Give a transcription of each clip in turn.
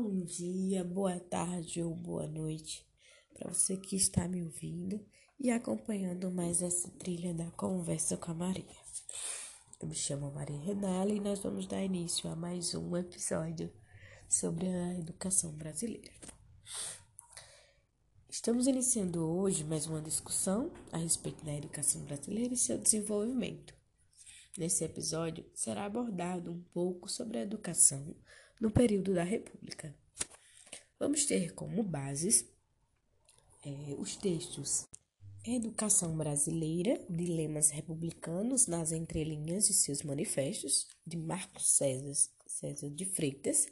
Bom dia, boa tarde ou boa noite para você que está me ouvindo e acompanhando mais essa trilha da conversa com a Maria. Eu me chamo Maria Renala e nós vamos dar início a mais um episódio sobre a educação brasileira. Estamos iniciando hoje mais uma discussão a respeito da educação brasileira e seu desenvolvimento. Nesse episódio será abordado um pouco sobre a educação no período da República. Vamos ter como bases é, os textos Educação Brasileira, Dilemas Republicanos nas Entrelinhas de seus Manifestos, de Marcos César, César de Freitas,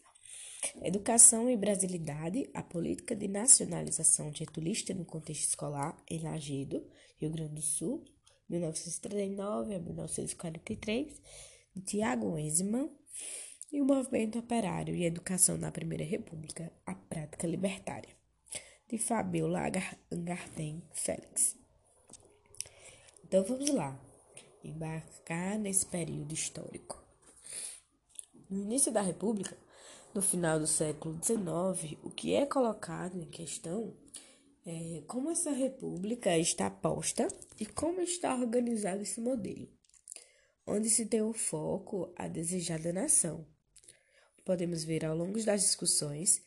Educação e Brasilidade, a Política de Nacionalização Getulista no Contexto Escolar, em Lagedo, Rio Grande do Sul, 1939 a 1943, de Tiago Enziman, e o movimento operário e educação na Primeira República, a prática libertária, de Fabiola Angarten Félix. Então vamos lá, embarcar nesse período histórico. No início da República, no final do século XIX, o que é colocado em questão é como essa república está posta e como está organizado esse modelo, onde se tem o foco a desejada nação, podemos ver ao longo das discussões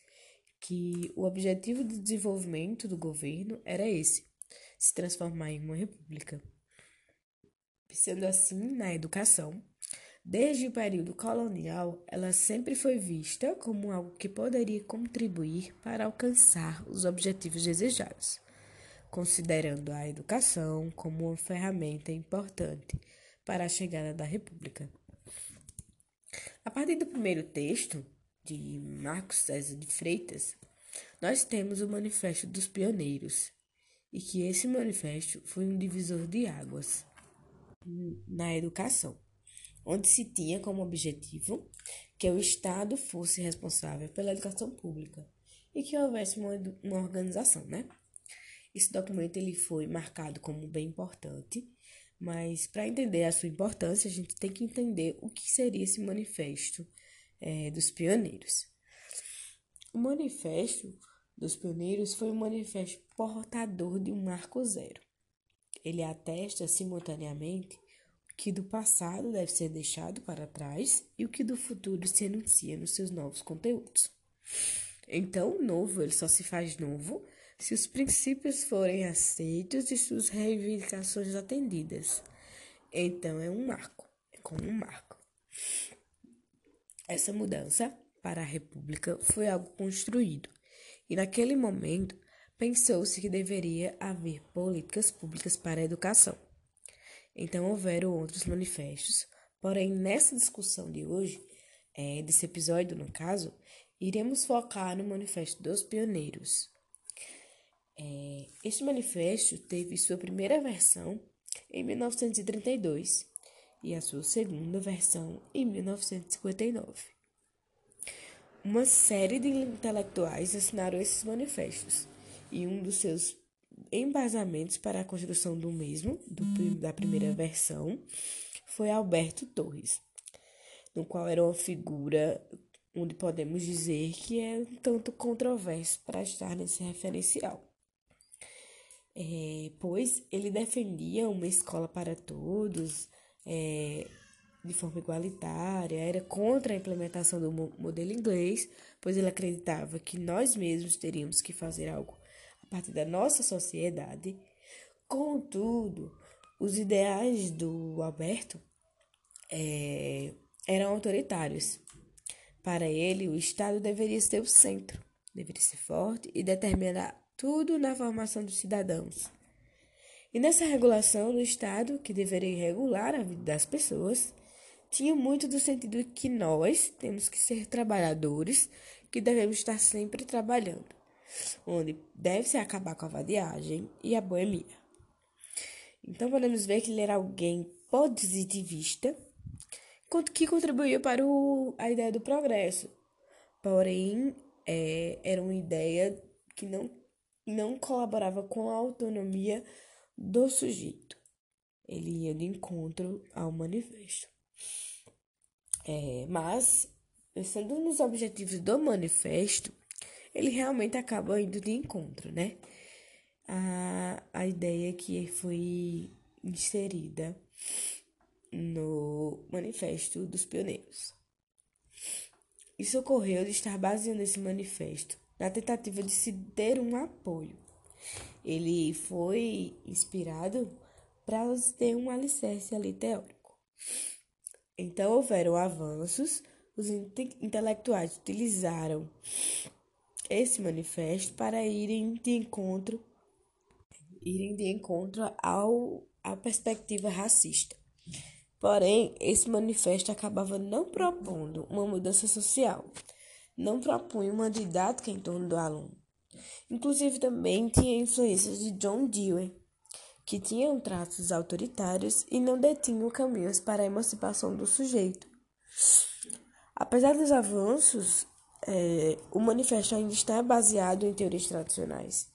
que o objetivo de desenvolvimento do governo era esse: se transformar em uma república. Sendo assim, na educação, desde o período colonial, ela sempre foi vista como algo que poderia contribuir para alcançar os objetivos desejados, considerando a educação como uma ferramenta importante para a chegada da república. A partir do primeiro texto, de Marcos César de Freitas, nós temos o Manifesto dos Pioneiros, e que esse manifesto foi um divisor de águas na educação, onde se tinha como objetivo que o Estado fosse responsável pela educação pública e que houvesse uma, uma organização, né? Esse documento ele foi marcado como bem importante mas para entender a sua importância, a gente tem que entender o que seria esse manifesto é, dos pioneiros. O manifesto dos pioneiros foi um manifesto portador de um marco zero. Ele atesta simultaneamente que do passado deve ser deixado para trás e o que do futuro se anuncia nos seus novos conteúdos. Então, o novo ele só se faz novo se os princípios forem aceitos e suas reivindicações atendidas. Então é um marco, é como um marco. Essa mudança para a República foi algo construído, e naquele momento pensou-se que deveria haver políticas públicas para a educação. Então houveram outros manifestos, porém nessa discussão de hoje, é, desse episódio no caso, iremos focar no Manifesto dos Pioneiros. É, este manifesto teve sua primeira versão em 1932 e a sua segunda versão em 1959. Uma série de intelectuais assinaram esses manifestos e um dos seus embasamentos para a construção do mesmo, do, da primeira versão, foi Alberto Torres, no qual era uma figura onde podemos dizer que é um tanto controverso para estar nesse referencial. É, pois ele defendia uma escola para todos, é, de forma igualitária, era contra a implementação do modelo inglês, pois ele acreditava que nós mesmos teríamos que fazer algo a partir da nossa sociedade. Contudo, os ideais do Alberto é, eram autoritários. Para ele, o Estado deveria ser o centro, deveria ser forte e determinar tudo na formação dos cidadãos. E nessa regulação do Estado, que deveria regular a vida das pessoas, tinha muito do sentido que nós temos que ser trabalhadores, que devemos estar sempre trabalhando, onde deve-se acabar com a vadiagem e a boemia. Então podemos ver que ele era alguém positivista, que contribuía para o, a ideia do progresso. Porém, é, era uma ideia que não não colaborava com a autonomia do sujeito. Ele ia de encontro ao manifesto. É, mas pensando nos objetivos do manifesto, ele realmente acaba indo de encontro, né? A, a ideia que foi inserida no Manifesto dos Pioneiros. Isso ocorreu de estar baseando esse manifesto na tentativa de se ter um apoio. Ele foi inspirado para ter um alicerce ali teórico. Então houveram avanços, os intelectuais utilizaram esse manifesto para irem de encontro irem de encontro ao à perspectiva racista. Porém, esse manifesto acabava não propondo uma mudança social, não propunha uma didática em torno do aluno. Inclusive, também tinha influências de John Dewey, que tinham traços autoritários e não detinham caminhos para a emancipação do sujeito. Apesar dos avanços, é, o manifesto ainda está baseado em teorias tradicionais.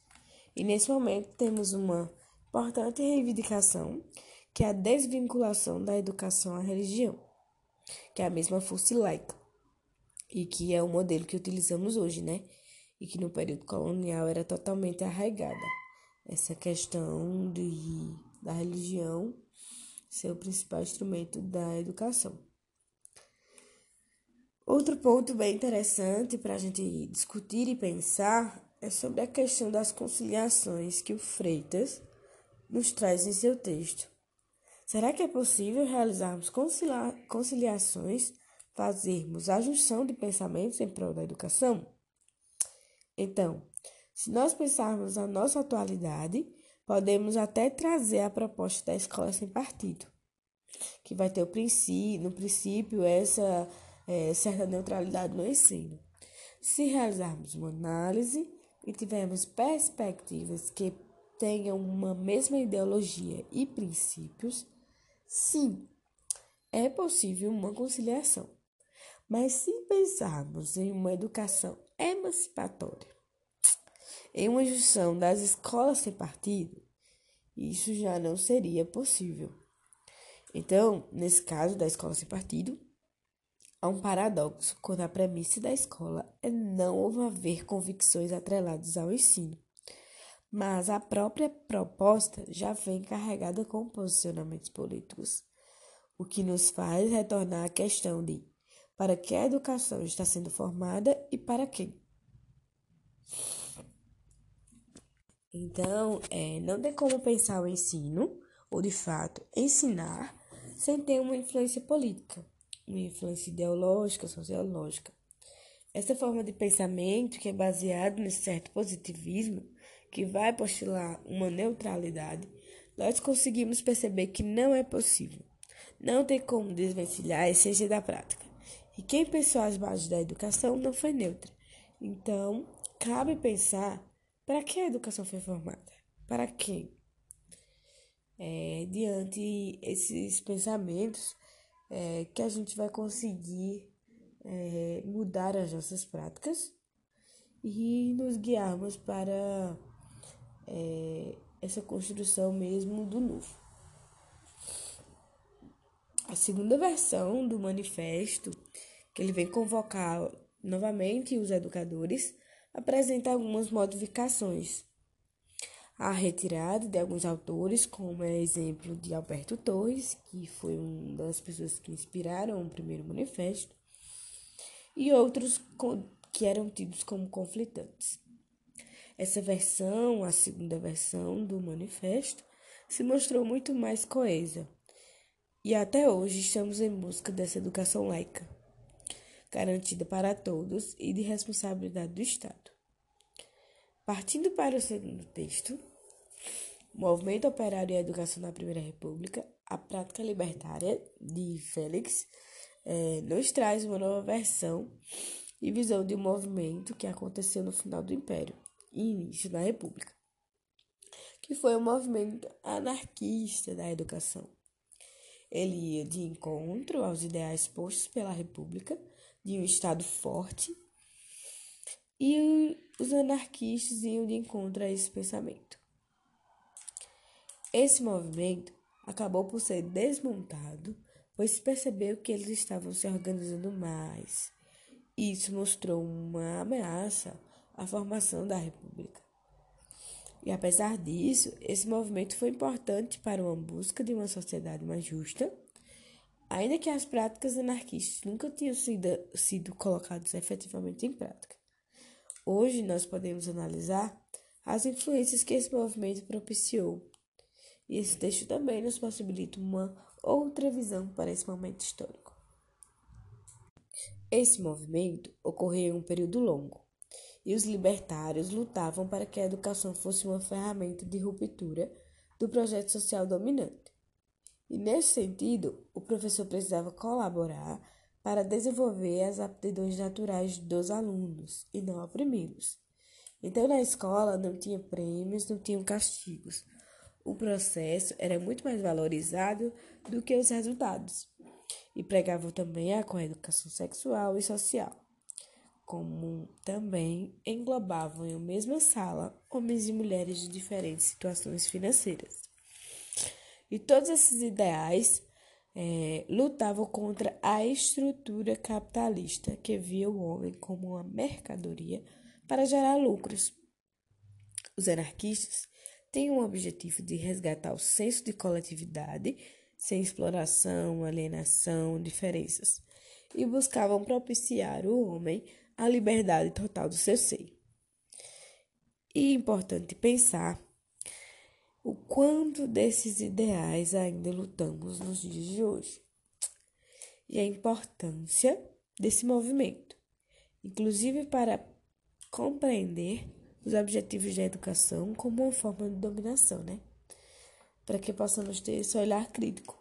E nesse momento temos uma importante reivindicação que é a desvinculação da educação à religião, que é a mesma fosse laica, e que é o modelo que utilizamos hoje, né? E que no período colonial era totalmente arraigada. Essa questão de, da religião ser o principal instrumento da educação. Outro ponto bem interessante para a gente discutir e pensar é sobre a questão das conciliações que o Freitas nos traz em seu texto. Será que é possível realizarmos conciliações, fazermos a junção de pensamentos em prol da educação? Então, se nós pensarmos na nossa atualidade, podemos até trazer a proposta da escola sem partido, que vai ter o princípio, no princípio essa é, certa neutralidade no ensino. Se realizarmos uma análise e tivermos perspectivas que tenham uma mesma ideologia e princípios, sim, é possível uma conciliação. Mas se pensarmos em uma educação emancipatória, em uma junção das escolas sem partido, isso já não seria possível. Então, nesse caso da escola sem partido, há um paradoxo quando a premissa da escola é não haver convicções atreladas ao ensino mas a própria proposta já vem carregada com posicionamentos políticos, o que nos faz retornar à questão de para que a educação está sendo formada e para quem. Então, é, não tem como pensar o ensino, ou de fato ensinar, sem ter uma influência política, uma influência ideológica, sociológica. Essa forma de pensamento, que é baseado nesse certo positivismo, que vai postular uma neutralidade, nós conseguimos perceber que não é possível. Não tem como desvencilhar a essência da prática. E quem pensou as bases da educação não foi neutra. Então, cabe pensar para que a educação foi formada? Para quem? É, diante esses pensamentos é, que a gente vai conseguir é, mudar as nossas práticas e nos guiarmos para é, essa construção mesmo do novo. A segunda versão do manifesto, que ele vem convocar novamente os educadores, apresenta algumas modificações. A retirada de alguns autores, como é exemplo de Alberto Torres, que foi uma das pessoas que inspiraram o primeiro manifesto, e outros que eram tidos como conflitantes. Essa versão, a segunda versão do manifesto, se mostrou muito mais coesa. E até hoje estamos em busca dessa educação laica, garantida para todos e de responsabilidade do Estado. Partindo para o segundo texto, Movimento Operário e Educação na Primeira República, a prática libertária de Félix é, nos traz uma nova versão e visão de um movimento que aconteceu no final do Império e início da República, que foi o movimento anarquista da educação. Ele ia de encontro aos ideais postos pela República, de um Estado forte, e os anarquistas iam de encontro a esse pensamento. Esse movimento acabou por ser desmontado, pois se percebeu que eles estavam se organizando mais isso mostrou uma ameaça à formação da República. E apesar disso, esse movimento foi importante para uma busca de uma sociedade mais justa, ainda que as práticas anarquistas nunca tinham sido, sido colocadas efetivamente em prática. Hoje nós podemos analisar as influências que esse movimento propiciou. E esse texto também nos possibilita uma outra visão para esse momento histórico. Esse movimento ocorreu em um período longo, e os libertários lutavam para que a educação fosse uma ferramenta de ruptura do projeto social dominante. E nesse sentido, o professor precisava colaborar para desenvolver as aptidões naturais dos alunos e não oprimi-los. Então, na escola não tinha prêmios, não tinham castigos. O processo era muito mais valorizado do que os resultados. E pregavam também a coeducação sexual e social como também englobavam em uma mesma sala homens e mulheres de diferentes situações financeiras. E todos esses ideais é, lutavam contra a estrutura capitalista que via o homem como uma mercadoria para gerar lucros. Os anarquistas têm o objetivo de resgatar o senso de coletividade sem exploração, alienação, diferenças, e buscavam propiciar o homem a liberdade total do seu ser. E é importante pensar o quanto desses ideais ainda lutamos nos dias de hoje e a importância desse movimento, inclusive para compreender os objetivos da educação como uma forma de dominação, né? Para que possamos ter esse olhar crítico.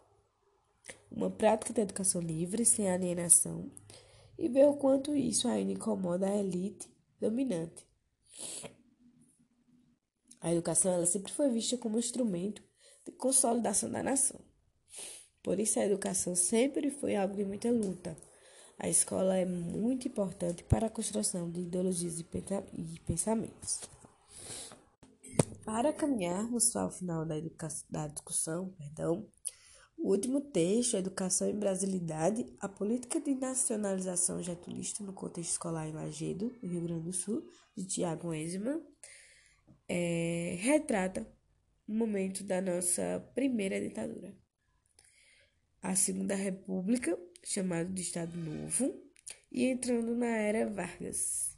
Uma prática de educação livre, sem alienação, e ver o quanto isso ainda incomoda a elite dominante. A educação ela sempre foi vista como um instrumento de consolidação da nação. Por isso, a educação sempre foi algo de muita luta. A escola é muito importante para a construção de ideologias e pensamentos. Para caminharmos ao final da, da discussão, perdão, o último texto, Educação e Brasilidade, a política de nacionalização getulista no contexto escolar em Lagedo, Rio Grande do Sul, de Tiago Enziman, é, retrata o momento da nossa primeira ditadura. A Segunda República, chamado de Estado Novo, e entrando na era Vargas.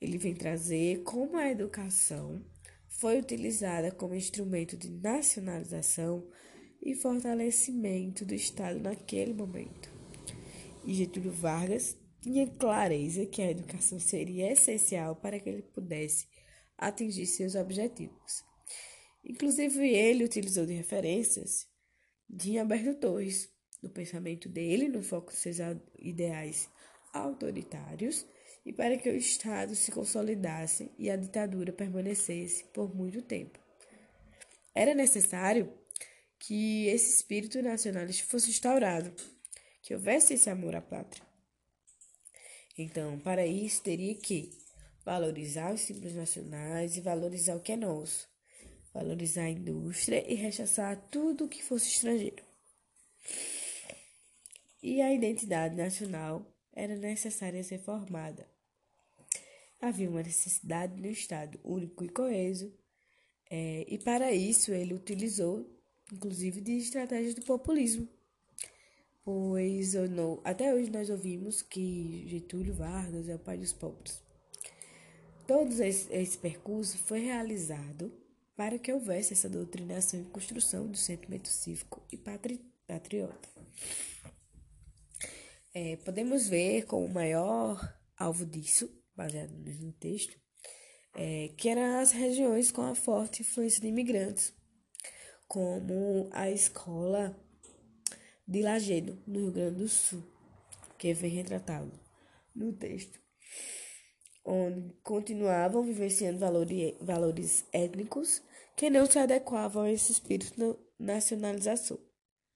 Ele vem trazer como a educação foi utilizada como instrumento de nacionalização e fortalecimento do Estado naquele momento. E Getúlio Vargas tinha clareza que a educação seria essencial para que ele pudesse atingir seus objetivos. Inclusive, ele utilizou de referências de Alberto Torres, no pensamento dele, no foco de seus ideais autoritários, e para que o Estado se consolidasse e a ditadura permanecesse por muito tempo. Era necessário que esse espírito nacionalista fosse instaurado, que houvesse esse amor à pátria. Então, para isso, teria que valorizar os símbolos nacionais e valorizar o que é nosso, valorizar a indústria e rechaçar tudo que fosse estrangeiro. E a identidade nacional era necessária ser formada. Havia uma necessidade no Estado único e coeso, é, e para isso ele utilizou inclusive de estratégias do populismo. Pois não, até hoje nós ouvimos que Getúlio Vargas é o pai dos pobres. Todo esse, percurso foi realizado para que houvesse essa doutrinação e construção do sentimento cívico e patri, patriota. É, podemos ver como o maior alvo disso, baseado no texto, é, que eram as regiões com a forte influência de imigrantes, como a escola de Lagedo, no Rio Grande do Sul, que vem retratado no texto, onde continuavam vivenciando valores, étnicos que não se adequavam a esse espírito nacionalização,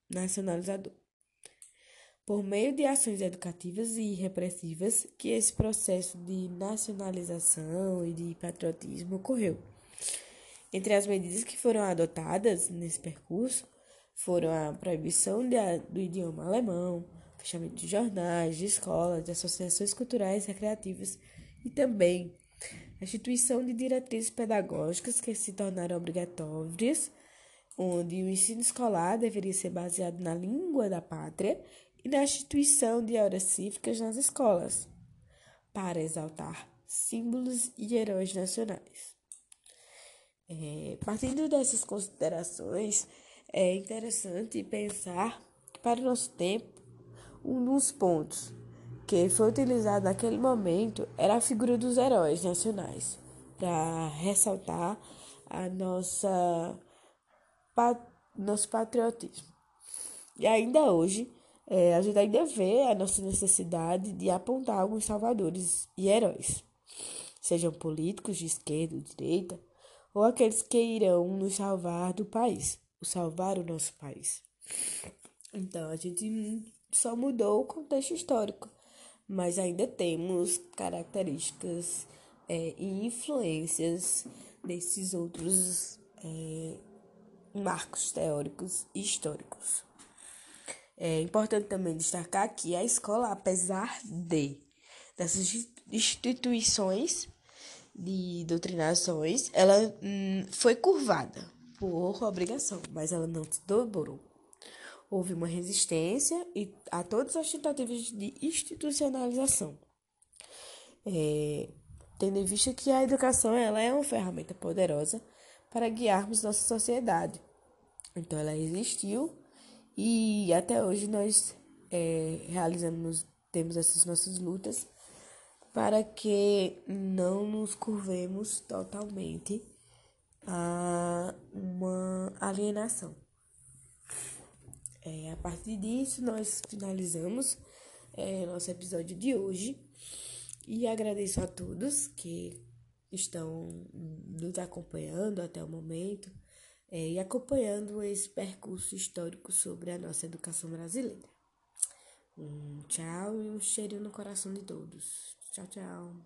nacionalizador. Por meio de ações educativas e repressivas que esse processo de nacionalização e de patriotismo ocorreu. Entre as medidas que foram adotadas nesse percurso foram a proibição de, do idioma alemão, fechamento de jornais, de escolas, de associações culturais e recreativas e também a instituição de diretrizes pedagógicas que se tornaram obrigatórias, onde o ensino escolar deveria ser baseado na língua da pátria e na instituição de horas cívicas nas escolas, para exaltar símbolos e heróis nacionais. É, partindo dessas considerações, é interessante pensar que, para o nosso tempo, um dos pontos que foi utilizado naquele momento era a figura dos heróis nacionais, para ressaltar a nossa pat, nosso patriotismo. E ainda hoje, é, a gente ainda vê a nossa necessidade de apontar alguns salvadores e heróis, sejam políticos de esquerda ou direita, ou aqueles que irão nos salvar do país, o salvar o nosso país. Então, a gente só mudou o contexto histórico, mas ainda temos características é, e influências desses outros é, marcos teóricos e históricos. É importante também destacar que a escola, apesar de dessas instituições de doutrinações, ela hum, foi curvada por obrigação, mas ela não se dobrou. Houve uma resistência e a todas as tentativas de institucionalização. É, tendo em vista que a educação ela é uma ferramenta poderosa para guiarmos nossa sociedade. Então, ela existiu e até hoje nós é, realizamos, temos essas nossas lutas para que não nos curvemos totalmente a uma alienação. É, a partir disso, nós finalizamos é, nosso episódio de hoje e agradeço a todos que estão nos acompanhando até o momento é, e acompanhando esse percurso histórico sobre a nossa educação brasileira. Um tchau e um cheiro no coração de todos. Tchau, tchau.